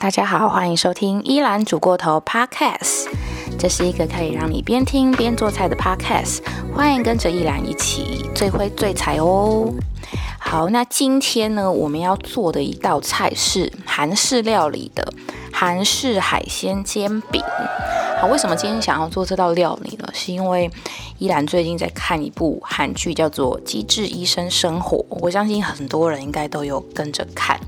大家好，欢迎收听依兰煮过头 Podcast。这是一个可以让你边听边做菜的 Podcast，欢迎跟着依兰一起最会最菜哦。好，那今天呢，我们要做的一道菜是韩式料理的韩式海鲜煎饼。好，为什么今天想要做这道料理呢？是因为依兰最近在看一部韩剧，叫做《机智医生生活》，我相信很多人应该都有跟着看，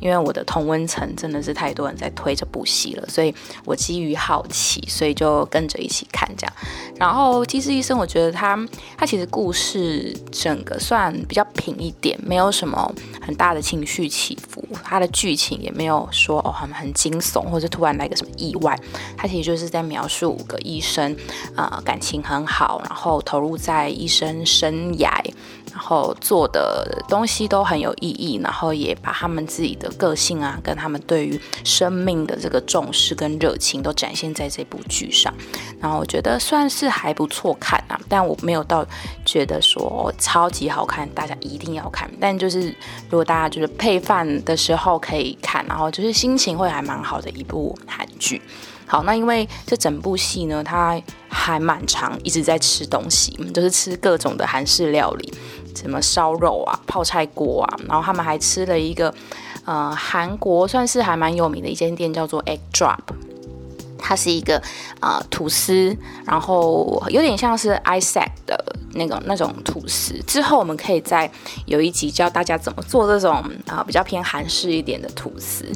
因为我的同温层真的是太多人在推这部戏了，所以我基于好奇，所以就跟着一起看这样。然后《机智医生》，我觉得他他其实故事整个算比较平一点，没有什么很大的情绪起伏，他的剧情也没有说哦很很惊悚，或者突然来个什么意外，他其实就是在描。述五个医生，呃，感情很好，然后后投入在医生生涯，然后做的东西都很有意义，然后也把他们自己的个性啊，跟他们对于生命的这个重视跟热情都展现在这部剧上。然后我觉得算是还不错看啊，但我没有到觉得说超级好看，大家一定要看。但就是如果大家就是配饭的时候可以看，然后就是心情会还蛮好的一部韩剧。好，那因为这整部戏呢，它还蛮长，一直在吃东西，就是吃各种的韩式料理，什么烧肉啊、泡菜锅啊，然后他们还吃了一个，呃，韩国算是还蛮有名的一间店，叫做 Egg Drop，它是一个啊吐司，然后有点像是 Isaac 的那种那种吐司。之后我们可以再有一集教大家怎么做这种啊比较偏韩式一点的吐司。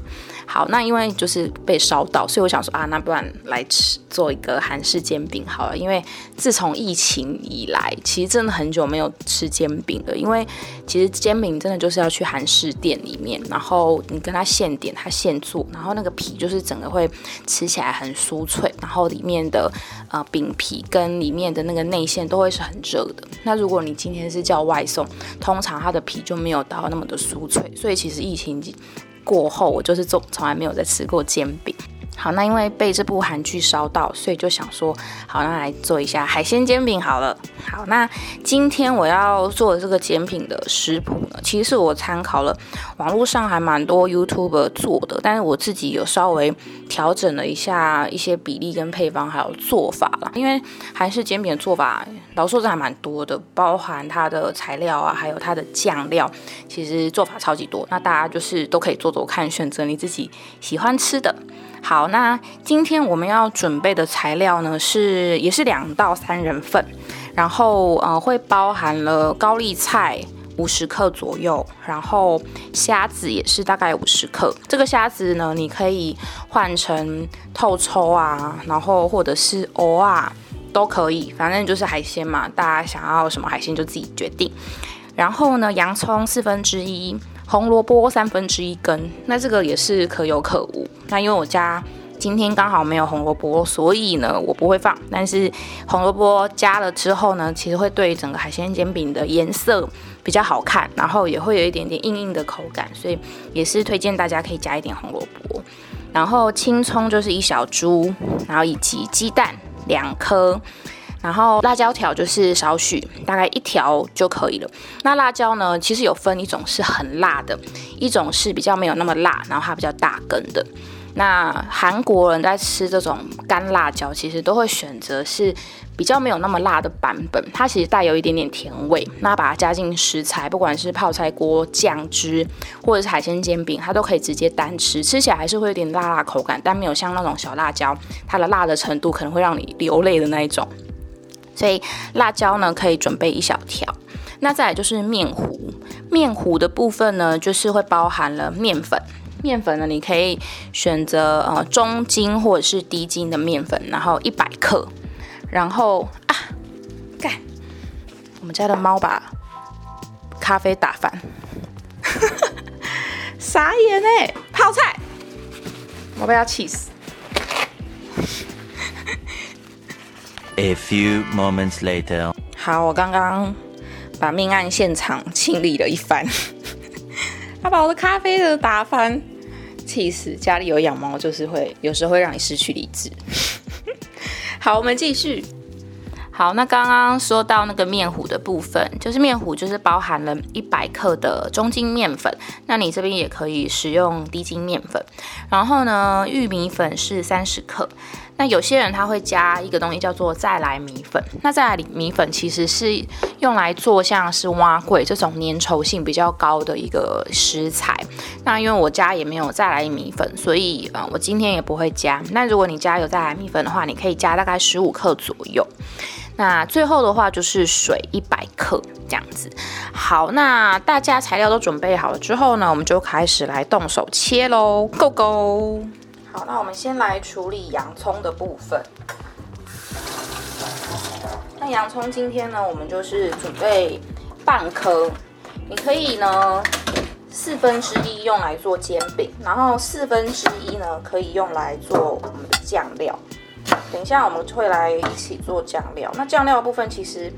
好，那因为就是被烧到，所以我想说啊，那不然来吃做一个韩式煎饼好了。因为自从疫情以来，其实真的很久没有吃煎饼了。因为其实煎饼真的就是要去韩式店里面，然后你跟他现点，他现做，然后那个皮就是整个会吃起来很酥脆，然后里面的呃饼皮跟里面的那个内馅都会是很热的。那如果你今天是叫外送，通常它的皮就没有到那么的酥脆，所以其实疫情。过后，我就是从从来没有再吃过煎饼。好，那因为被这部韩剧烧到，所以就想说，好，那来做一下海鲜煎饼好了。好，那今天我要做的这个煎饼的食谱呢，其实是我参考了网络上还蛮多 YouTube 做的，但是我自己有稍微调整了一下一些比例跟配方还有做法啦。因为韩式煎饼的做法，老说真还蛮多的，包含它的材料啊，还有它的酱料，其实做法超级多。那大家就是都可以做做看，选择你自己喜欢吃的。好，那今天我们要准备的材料呢，是也是两到三人份，然后呃会包含了高丽菜五十克左右，然后虾子也是大概五十克。这个虾子呢，你可以换成透抽啊，然后或者是藕啊都可以，反正就是海鲜嘛，大家想要什么海鲜就自己决定。然后呢，洋葱四分之一。红萝卜三分之一根，那这个也是可有可无。那因为我家今天刚好没有红萝卜，所以呢我不会放。但是红萝卜加了之后呢，其实会对整个海鲜煎饼的颜色比较好看，然后也会有一点点硬硬的口感，所以也是推荐大家可以加一点红萝卜。然后青葱就是一小株，然后以及鸡蛋两颗。然后辣椒条就是少许，大概一条就可以了。那辣椒呢，其实有分一种是很辣的，一种是比较没有那么辣，然后它比较大根的。那韩国人在吃这种干辣椒，其实都会选择是比较没有那么辣的版本，它其实带有一点点甜味。那把它加进食材，不管是泡菜锅、酱汁，或者是海鲜煎饼，它都可以直接单吃，吃起来还是会有点辣辣口感，但没有像那种小辣椒，它的辣的程度可能会让你流泪的那一种。所以辣椒呢，可以准备一小条。那再来就是面糊，面糊的部分呢，就是会包含了面粉。面粉呢，你可以选择呃中筋或者是低筋的面粉，然后一百克。然后啊，干，我们家的猫把咖啡打翻，傻眼哎！泡菜，我被要气死。A few moments later，好，我刚刚把命案现场清理了一番，他把我的咖啡都打翻，气死！家里有养猫，就是会有时候会让你失去理智。好，我们继续。好，那刚刚说到那个面糊的部分，就是面糊就是包含了一百克的中筋面粉，那你这边也可以使用低筋面粉。然后呢，玉米粉是三十克。那有些人他会加一个东西叫做再来米粉，那再来米粉其实是用来做像是蛙桂这种粘稠性比较高的一个食材。那因为我家也没有再来米粉，所以呃我今天也不会加。那如果你家有再来米粉的话，你可以加大概十五克左右。那最后的话就是水一百克这样子。好，那大家材料都准备好了之后呢，我们就开始来动手切喽，Go Go！好，那我们先来处理洋葱的部分。那洋葱今天呢，我们就是准备半颗，你可以呢四分之一用来做煎饼，然后四分之一呢可以用来做我们的酱料。等一下我们会来一起做酱料。那酱料部分其实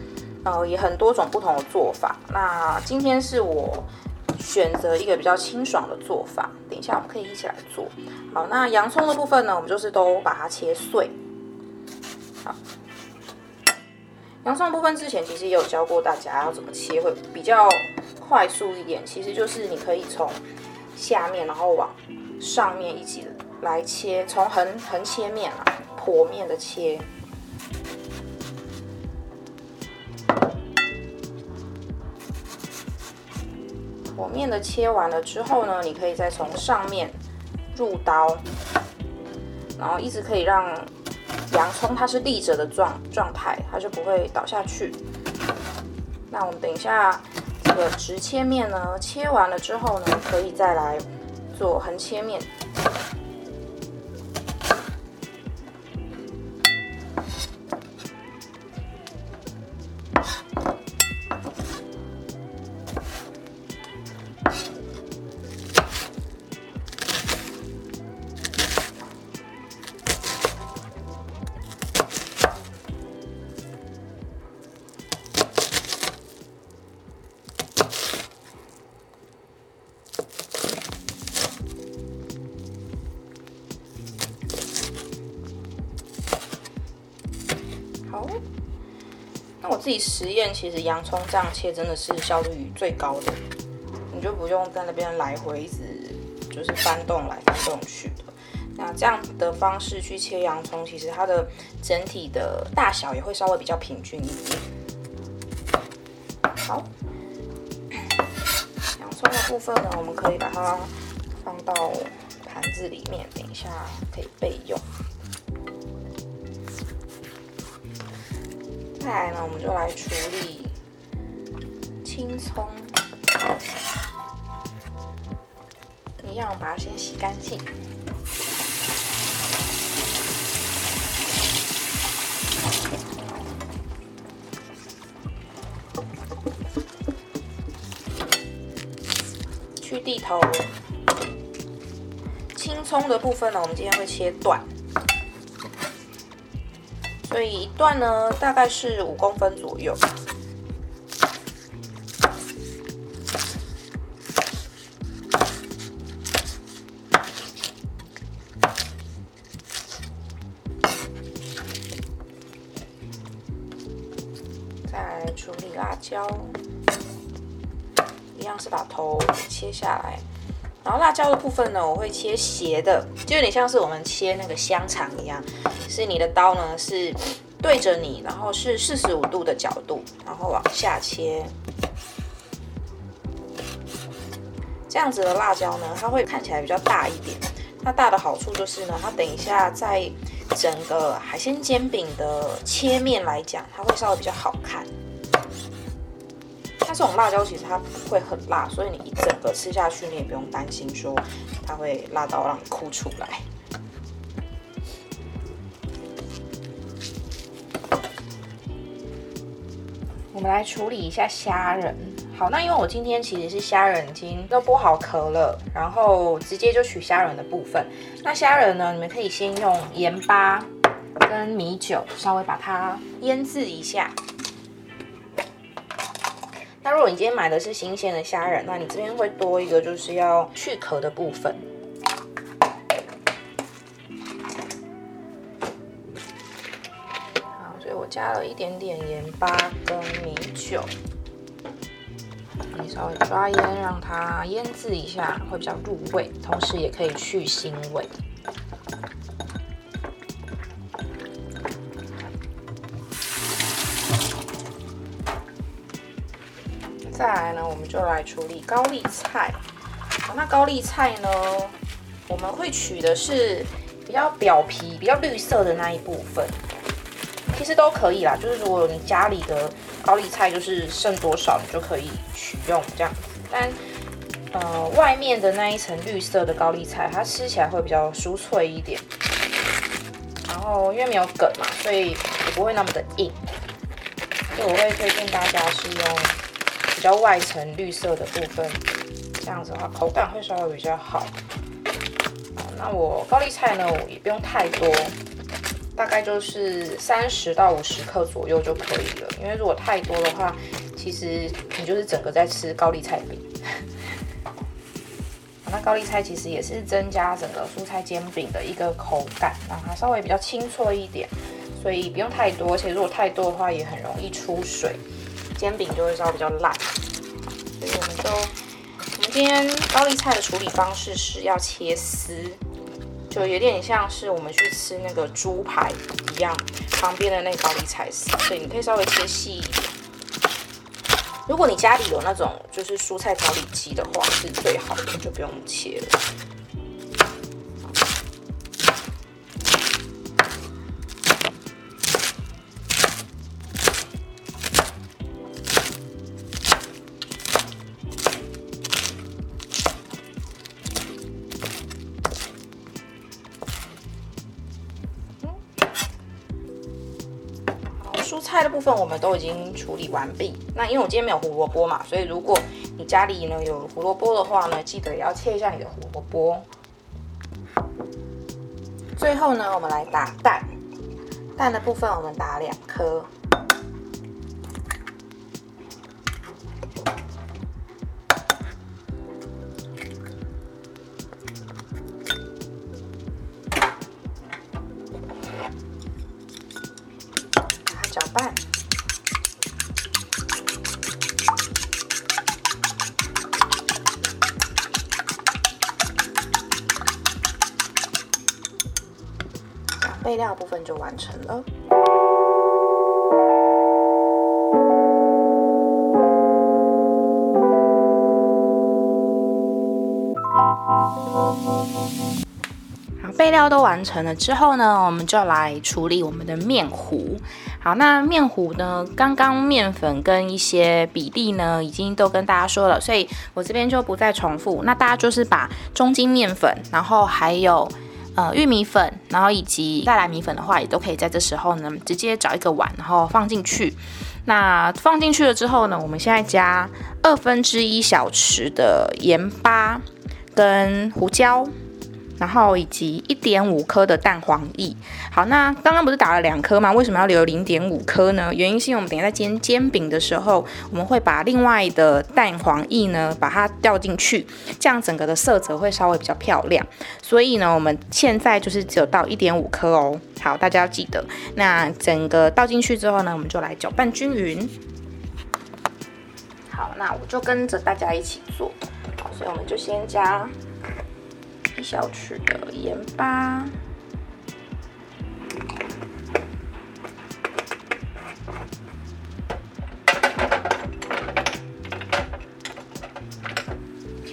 呃也很多种不同的做法。那今天是我。选择一个比较清爽的做法，等一下我们可以一起来做。好，那洋葱的部分呢，我们就是都把它切碎。好，洋葱部分之前其实也有教过大家要怎么切会比较快速一点，其实就是你可以从下面然后往上面一起来切，从横横切面啊，剖面的切。面的切完了之后呢，你可以再从上面入刀，然后一直可以让洋葱它是立着的状状态，它就不会倒下去。那我们等一下这个直切面呢，切完了之后呢，可以再来做横切面。实验，其实洋葱这样切真的是效率最高的，你就不用在那边来回一直就是翻动来翻动去的。那这样子的方式去切洋葱，其实它的整体的大小也会稍微比较平均一点。好，洋葱的部分呢，我们可以把它放到盘子里面，等一下可以备用。接下来呢，我们就来处理青葱，一样把它先洗干净，去蒂头。青葱的部分呢，我们今天会切断。所以一段呢，大概是五公分左右。再处理辣椒，一样是把头切下来。然后辣椒的部分呢，我会切斜的，就有点像是我们切那个香肠一样。是你的刀呢，是对着你，然后是四十五度的角度，然后往下切。这样子的辣椒呢，它会看起来比较大一点。它大的好处就是呢，它等一下在整个海鲜煎饼的切面来讲，它会稍微比较好看。它这种辣椒其实它不会很辣，所以你一整个吃下去，你也不用担心说它会辣到让你哭出来。们来处理一下虾仁。好，那因为我今天其实是虾仁已经都剥好壳了，然后直接就取虾仁的部分。那虾仁呢，你们可以先用盐巴跟米酒稍微把它腌制一下。那如果你今天买的是新鲜的虾仁，那你这边会多一个就是要去壳的部分。加了一点点盐巴跟米酒，你稍微抓腌，让它腌制一下，会比较入味，同时也可以去腥味。再来呢，我们就来处理高丽菜。那高丽菜呢，我们会取的是比较表皮、比较绿色的那一部分。其实都可以啦，就是如果你家里的高丽菜就是剩多少，你就可以取用这样子。但呃，外面的那一层绿色的高丽菜，它吃起来会比较酥脆一点。然后因为没有梗嘛，所以也不会那么的硬。所以我会推荐大家是用比较外层绿色的部分，这样子的话口感会稍微比较好。好，那我高丽菜呢，我也不用太多。大概就是三十到五十克左右就可以了，因为如果太多的话，其实你就是整个在吃高丽菜饼。那高丽菜其实也是增加整个蔬菜煎饼的一个口感，让它稍微比较清脆一点，所以不用太多。而且如果太多的话，也很容易出水，煎饼就会稍微比较烂。所以我们就，我们今天高丽菜的处理方式是要切丝。就有点像是我们去吃那个猪排一样，旁边的那高丽菜丝，所以你可以稍微切细一点。如果你家里有那种就是蔬菜调理机的话，是最好的，就不用切了。部分我们都已经处理完毕。那因为我今天没有胡萝卜嘛，所以如果你家里呢有胡萝卜的话呢，记得也要切一下你的胡萝卜。最后呢，我们来打蛋。蛋的部分我们打两颗。搅拌，备料部分就完成了。备料都完成了之后呢，我们就来处理我们的面糊。好，那面糊呢，刚刚面粉跟一些比例呢，已经都跟大家说了，所以我这边就不再重复。那大家就是把中筋面粉，然后还有呃玉米粉，然后以及再来米粉的话，也都可以在这时候呢，直接找一个碗，然后放进去。那放进去了之后呢，我们现在加二分之一小匙的盐巴跟胡椒。然后以及一点五颗的蛋黄液。好，那刚刚不是打了两颗吗？为什么要留零点五颗呢？原因是因为我们等下在煎煎饼的时候，我们会把另外的蛋黄液呢，把它掉进去，这样整个的色泽会稍微比较漂亮。所以呢，我们现在就是只有倒一点五颗哦。好，大家要记得。那整个倒进去之后呢，我们就来搅拌均匀。好，那我就跟着大家一起做。好，所以我们就先加。一小匙的盐巴，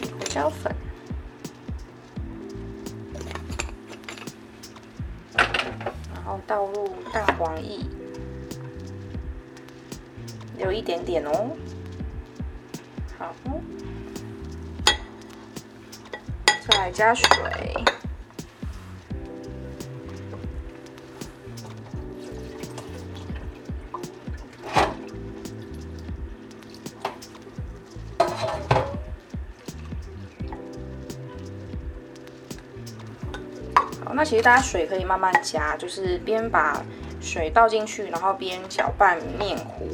胡椒粉，然后倒入蛋黄液，有一点点哦，好。再加水，好，那其实大家水可以慢慢加，就是边把水倒进去，然后边搅拌面糊。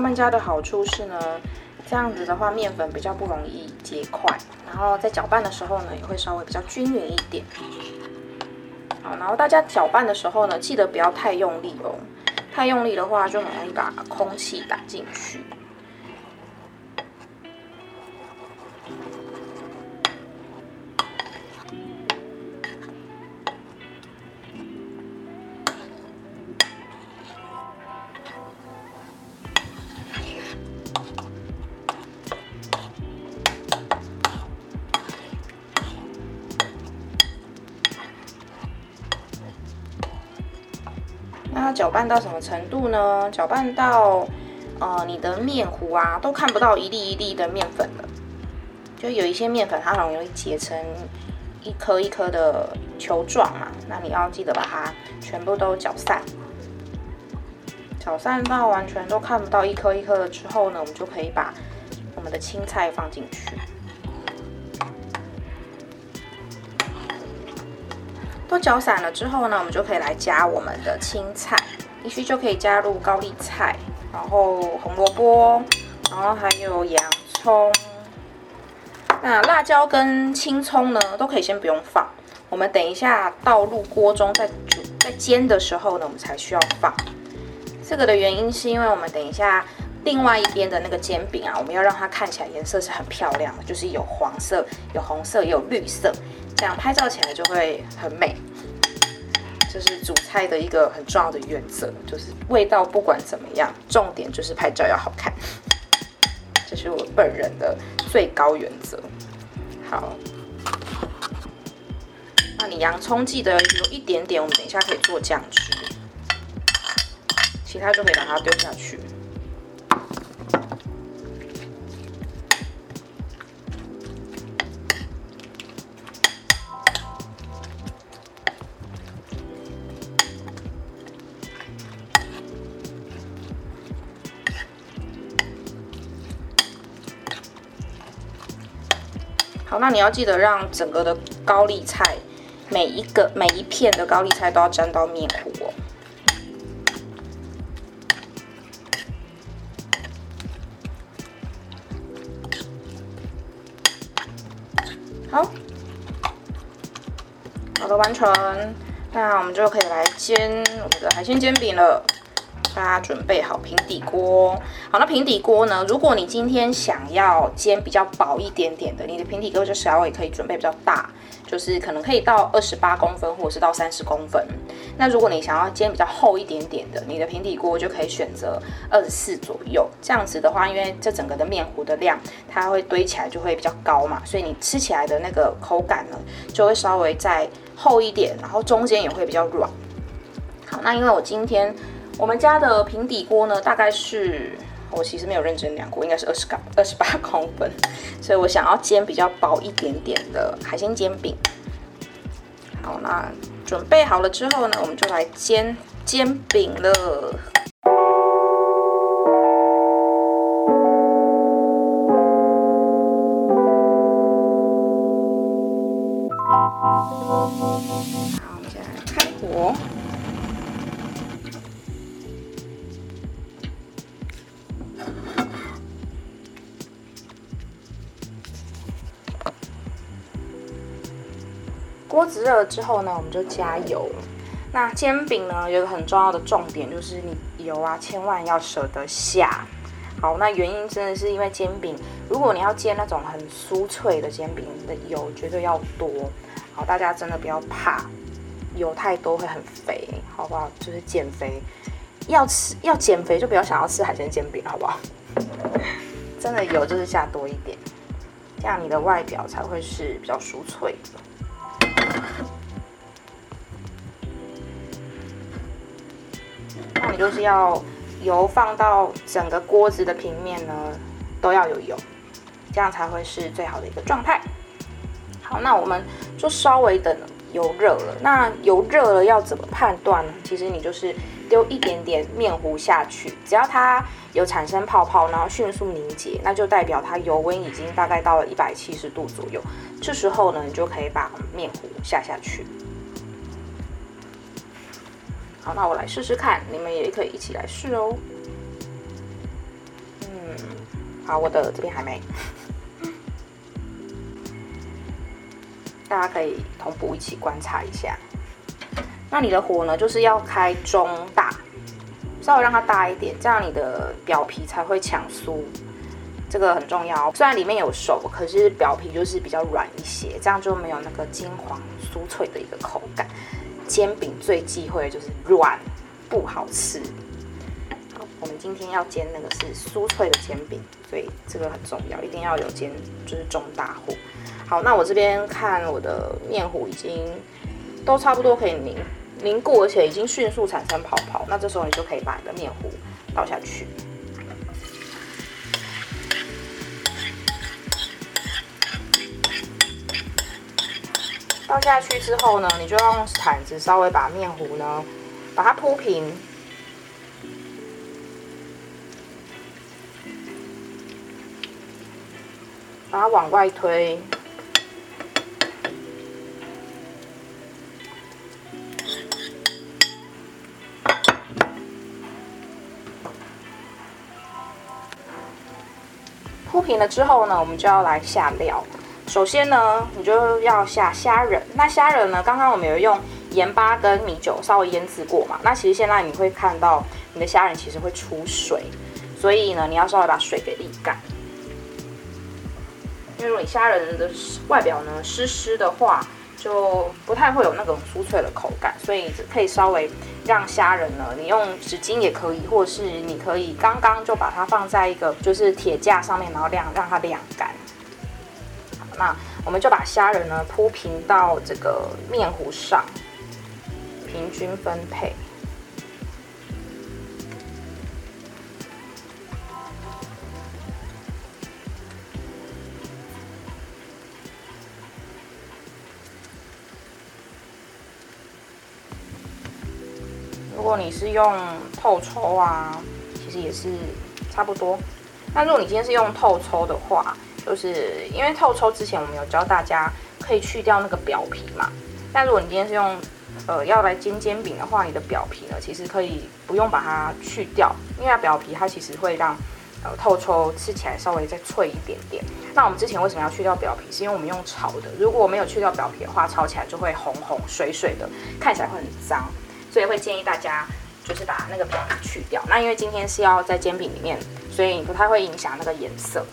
他们家的好处是呢，这样子的话面粉比较不容易结块，然后在搅拌的时候呢也会稍微比较均匀一点。好，然后大家搅拌的时候呢，记得不要太用力哦，太用力的话就很容易把空气打进去。拌到什么程度呢？搅拌到，呃，你的面糊啊都看不到一粒一粒的面粉了。就有一些面粉它很容易结成一颗一颗的球状嘛，那你要记得把它全部都搅散。搅散到完全都看不到一颗一颗的之后呢，我们就可以把我们的青菜放进去。都搅散了之后呢，我们就可以来加我们的青菜，必须就可以加入高丽菜，然后红萝卜，然后还有洋葱。那辣椒跟青葱呢，都可以先不用放，我们等一下倒入锅中再煮在煎的时候呢，我们才需要放。这个的原因是因为我们等一下另外一边的那个煎饼啊，我们要让它看起来颜色是很漂亮的，就是有黄色、有红色、也有绿色。这样拍照起来就会很美，这是煮菜的一个很重要的原则，就是味道不管怎么样，重点就是拍照要好看，这是我本人的最高原则。好，那你洋葱记得有一点点，我们等一下可以做酱汁，其他就可以把它丢下去。那你要记得让整个的高丽菜，每一个每一片的高丽菜都要沾到面糊哦。好，好的，完成。那我们就可以来煎我们的海鲜煎饼了。大家准备好平底锅。好，那平底锅呢？如果你今天想要煎比较薄一点点的，你的平底锅就稍微可以准备比较大，就是可能可以到二十八公分，或者是到三十公分。那如果你想要煎比较厚一点点的，你的平底锅就可以选择二十四左右。这样子的话，因为这整个的面糊的量，它会堆起来就会比较高嘛，所以你吃起来的那个口感呢，就会稍微再厚一点，然后中间也会比较软。好，那因为我今天。我们家的平底锅呢，大概是我其实没有认真量过，应该是二十杠二十八公分，所以我想要煎比较薄一点点的海鲜煎饼。好，那准备好了之后呢，我们就来煎煎饼了。热了之后呢，我们就加油。那煎饼呢，有个很重要的重点，就是你油啊，千万要舍得下。好，那原因真的是因为煎饼，如果你要煎那种很酥脆的煎饼，你的油绝对要多。好，大家真的不要怕油太多会很肥，好不好？就是减肥，要吃要减肥就不要想要吃海鲜煎饼，好不好？真的油就是下多一点，这样你的外表才会是比较酥脆的。那你就是要油放到整个锅子的平面呢，都要有油，这样才会是最好的一个状态。好，那我们就稍微等油热了。那油热了要怎么判断呢？其实你就是丢一点点面糊下去，只要它有产生泡泡，然后迅速凝结，那就代表它油温已经大概到了一百七十度左右。这时候呢，你就可以把面糊下下去。那我来试试看，你们也可以一起来试哦。嗯好，我的这边还没。大家可以同步一起观察一下。那你的火呢，就是要开中大，稍微让它大一点，这样你的表皮才会抢酥。这个很重要，虽然里面有熟，可是表皮就是比较软一些，这样就没有那个金黄酥脆的一个口感。煎饼最忌讳的就是软，不好吃。我们今天要煎那个是酥脆的煎饼，所以这个很重要，一定要有煎，就是中大火。好，那我这边看我的面糊已经都差不多可以凝凝固，而且已经迅速产生泡泡。那这时候你就可以把你的面糊倒下去。倒下去之后呢，你就用铲子稍微把面糊呢把它铺平，把它往外推。铺平了之后呢，我们就要来下料。首先呢，你就要下虾仁。那虾仁呢，刚刚我们有用盐巴跟米酒稍微腌制过嘛。那其实现在你会看到你的虾仁其实会出水，所以呢，你要稍微把水给沥干。因为如果你虾仁的外表呢湿湿的话，就不太会有那种酥脆的口感，所以可以稍微让虾仁呢，你用纸巾也可以，或者是你可以刚刚就把它放在一个就是铁架上面，然后晾让它晾干。那我们就把虾仁呢铺平到这个面糊上，平均分配。如果你是用透抽啊，其实也是差不多。那如果你今天是用透抽的话，就是因为透抽之前我们有教大家可以去掉那个表皮嘛。但如果你今天是用呃要来煎煎饼的话，你的表皮呢其实可以不用把它去掉，因为表皮它其实会让呃透抽吃起来稍微再脆一点点。那我们之前为什么要去掉表皮？是因为我们用炒的，如果没有去掉表皮的话，炒起来就会红红水水的，看起来会很脏。所以会建议大家就是把那个表皮去掉。那因为今天是要在煎饼里面，所以不太会影响那个颜色。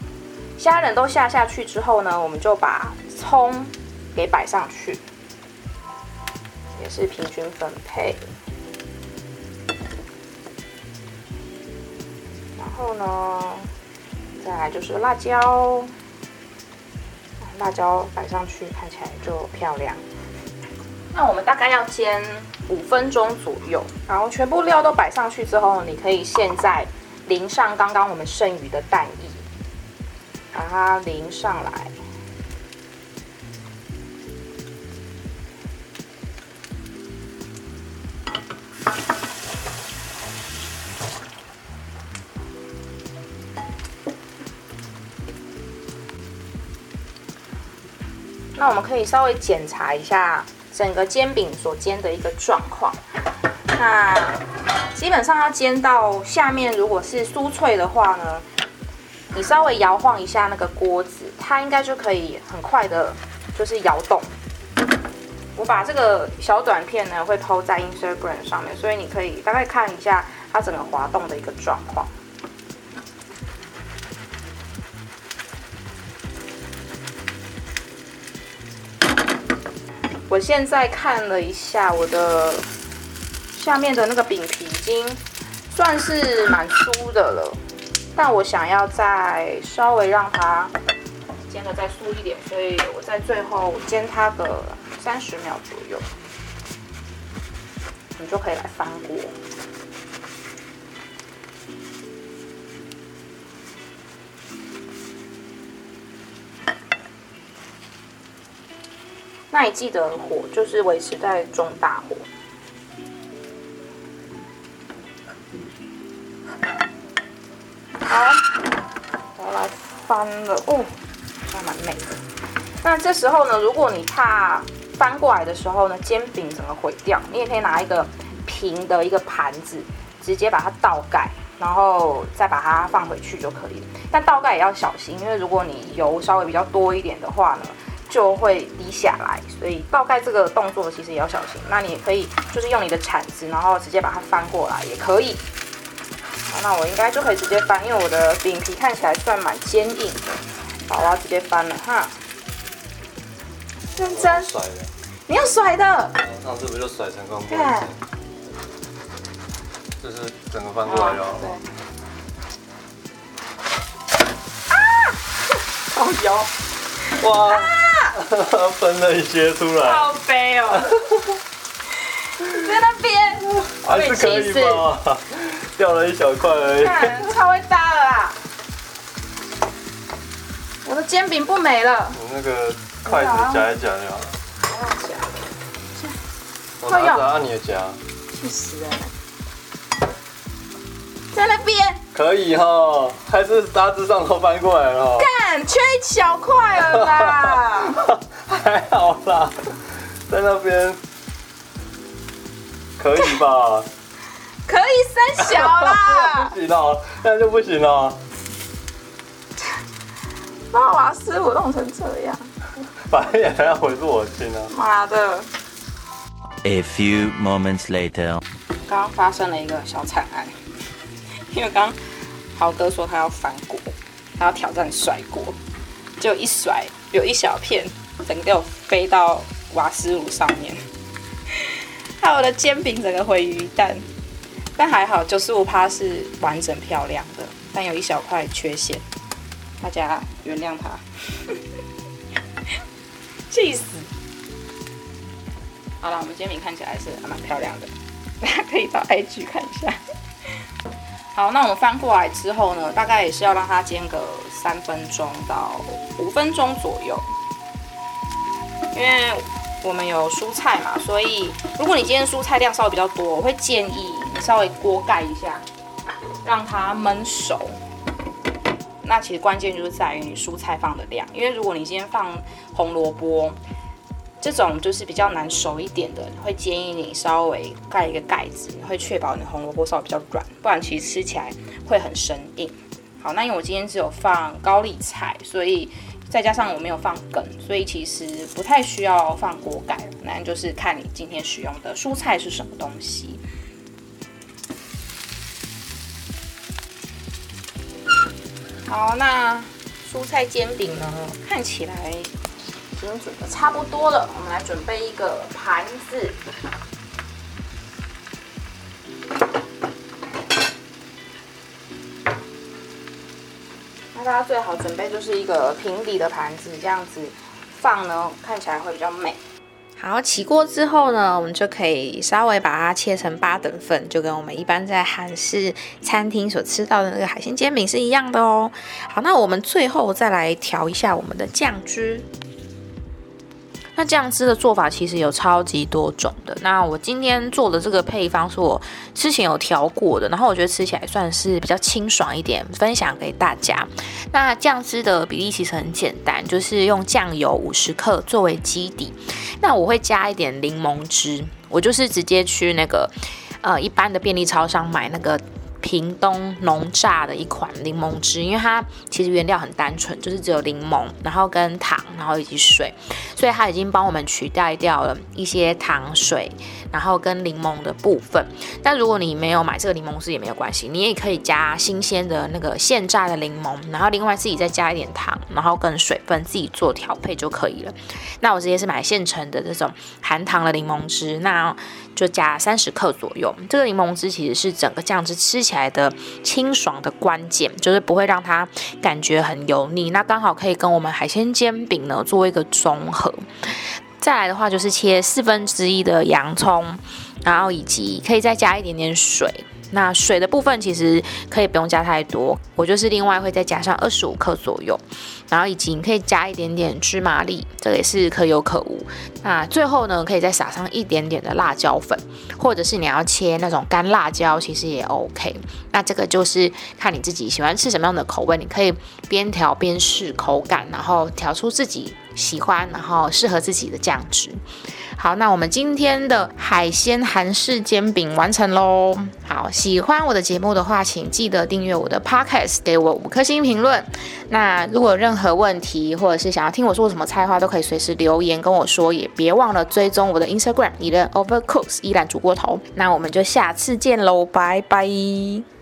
虾仁都下下去之后呢，我们就把葱给摆上去，也是平均分配。然后呢，再来就是辣椒，辣椒摆上去看起来就漂亮。那我们大概要煎五分钟左右，然后全部料都摆上去之后，你可以现在淋上刚刚我们剩余的蛋液，把它淋上来。那我们可以稍微检查一下。整个煎饼所煎的一个状况，那基本上要煎到下面，如果是酥脆的话呢，你稍微摇晃一下那个锅子，它应该就可以很快的，就是摇动。我把这个小短片呢会抛在 Instagram 上面，所以你可以大概看一下它整个滑动的一个状况。我现在看了一下我的下面的那个饼皮，已经算是蛮酥的了，但我想要再稍微让它煎的再酥一点，所以我在最后煎它个三十秒左右，你就可以来翻锅。那你记得火就是维持在中大火。好，我来翻了哦，还蛮美的。那这时候呢，如果你怕翻过来的时候呢，煎饼整个毁掉，你也可以拿一个平的一个盘子，直接把它倒盖，然后再把它放回去就可以了。但倒盖也要小心，因为如果你油稍微比较多一点的话呢，就会滴下来。所以倒盖这个动作其实也要小心。那你也可以就是用你的铲子，然后直接把它翻过来也可以。好，那我应该就可以直接翻，因为我的饼皮看起来算蛮坚硬的。好，我要直接翻了哈。认真，甩的，你要甩的。上次不就甩成功过一次？就是整个翻过来对了。。哦油，哇，分了一些出来，好悲哦。在那边，还是可以吧？掉了一小块而已。看超会搭了啦。我的煎饼不美了，你那个筷子夹一夹就好了。我要夹，我拿着按你的夹，去死人了。在那边，可以哈，还是大致上都翻过来了哦。看缺一小块了啦。还好啦，在那边可以吧？可以三小啦不。行哦，那就不行了。把瓦斯炉弄成这样，反正也还要回复我亲啊。妈的！A few moments later. 刚刚发生了一个小惨案，因为刚刚豪哥说他要翻锅，他要挑战甩锅，就一甩有一小片整个飞到瓦斯炉上面，害我的煎饼整个毁于一旦。但还好，九十五趴是完整漂亮的，但有一小块缺陷，大家原谅他。气死！好了，我们煎饼看起来是还蛮漂亮的。大家可以到 IG 看一下。好，那我们翻过来之后呢，大概也是要让它煎个三分钟到五分钟左右，因为我们有蔬菜嘛，所以如果你今天蔬菜量稍微比较多，我会建议稍微锅盖一下，让它焖熟。那其实关键就是在于你蔬菜放的量，因为如果你今天放红萝卜，这种就是比较难熟一点的，会建议你稍微盖一个盖子，会确保你的红萝卜稍微比较软，不然其实吃起来会很生硬。好，那因为我今天只有放高丽菜，所以再加上我没有放梗，所以其实不太需要放锅盖，那就是看你今天使用的蔬菜是什么东西。好，那蔬菜煎饼呢，看起来已经准备差不多了，我们来准备一个盘子。那大家最好准备就是一个平底的盘子，这样子放呢，看起来会比较美。好，起锅之后呢，我们就可以稍微把它切成八等份，就跟我们一般在韩式餐厅所吃到的那个海鲜煎饼是一样的哦。好，那我们最后再来调一下我们的酱汁。那酱汁的做法其实有超级多种的。那我今天做的这个配方是我之前有调过的，然后我觉得吃起来算是比较清爽一点，分享给大家。那酱汁的比例其实很简单，就是用酱油五十克作为基底，那我会加一点柠檬汁，我就是直接去那个呃一般的便利超商买那个。屏东农榨的一款柠檬汁，因为它其实原料很单纯，就是只有柠檬，然后跟糖，然后以及水，所以它已经帮我们取代掉了一些糖水，然后跟柠檬的部分。但如果你没有买这个柠檬汁也没有关系，你也可以加新鲜的那个现榨的柠檬，然后另外自己再加一点糖，然后跟水分自己做调配就可以了。那我直接是买现成的这种含糖的柠檬汁，那就加三十克左右。这个柠檬汁其实是整个酱汁吃起来的清爽的关键，就是不会让它感觉很油腻。那刚好可以跟我们海鲜煎饼呢做一个综合。再来的话就是切四分之一的洋葱，然后以及可以再加一点点水。那水的部分其实可以不用加太多，我就是另外会再加上二十五克左右，然后以及你可以加一点点芝麻粒，这个也是可有可无。那最后呢，可以再撒上一点点的辣椒粉，或者是你要切那种干辣椒，其实也 OK。那这个就是看你自己喜欢吃什么样的口味，你可以边调边试口感，然后调出自己喜欢，然后适合自己的酱汁。好，那我们今天的海鲜韩式煎饼完成喽。好，好，喜欢我的节目的话，请记得订阅我的 podcast，给我五颗星评论。那如果有任何问题，或者是想要听我说什么菜话，都可以随时留言跟我说，也别忘了追踪我的 Instagram，你的 Overcooks 依然煮过头。那我们就下次见喽，拜拜。